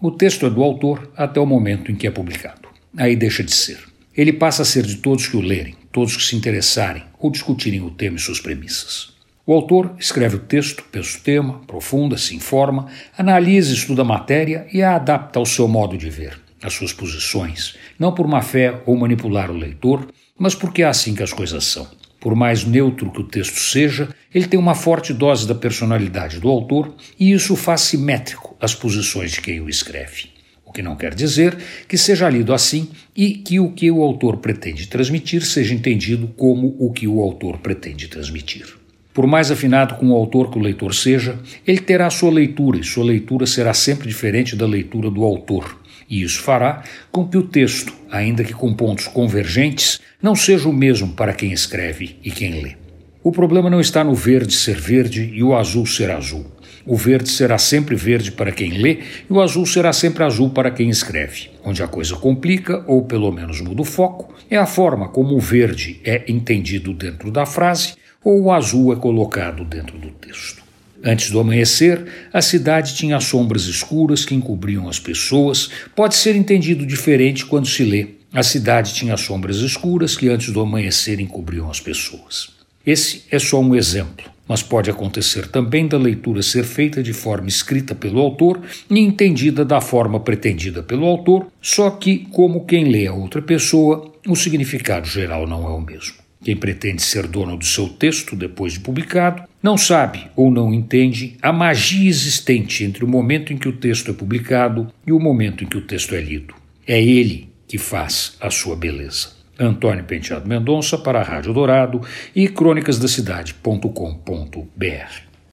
O texto é do autor até o momento em que é publicado. Aí deixa de ser. Ele passa a ser de todos que o lerem, todos que se interessarem ou discutirem o tema e suas premissas. O autor escreve o texto, pensa o tema, aprofunda, se informa, analisa, estuda a matéria e a adapta ao seu modo de ver, às suas posições, não por má fé ou manipular o leitor, mas porque é assim que as coisas são. Por mais neutro que o texto seja, ele tem uma forte dose da personalidade do autor e isso faz simétrico as posições de quem o escreve. O que não quer dizer que seja lido assim e que o que o autor pretende transmitir seja entendido como o que o autor pretende transmitir. Por mais afinado com o autor que o leitor seja, ele terá sua leitura e sua leitura será sempre diferente da leitura do autor e isso fará com que o texto, ainda que com pontos convergentes, não seja o mesmo para quem escreve e quem lê. O problema não está no verde ser verde e o azul ser azul. O verde será sempre verde para quem lê e o azul será sempre azul para quem escreve. Onde a coisa complica, ou pelo menos muda o foco, é a forma como o verde é entendido dentro da frase ou o azul é colocado dentro do texto. Antes do amanhecer, a cidade tinha sombras escuras que encobriam as pessoas. Pode ser entendido diferente quando se lê. A cidade tinha sombras escuras que antes do amanhecer encobriam as pessoas. Esse é só um exemplo, mas pode acontecer também da leitura ser feita de forma escrita pelo autor e entendida da forma pretendida pelo autor, só que, como quem lê a outra pessoa, o significado geral não é o mesmo. Quem pretende ser dono do seu texto depois de publicado não sabe ou não entende a magia existente entre o momento em que o texto é publicado e o momento em que o texto é lido. É ele que faz a sua beleza. Antônio Penteado Mendonça para a Rádio Dourado e crônicasdacidade.com.br.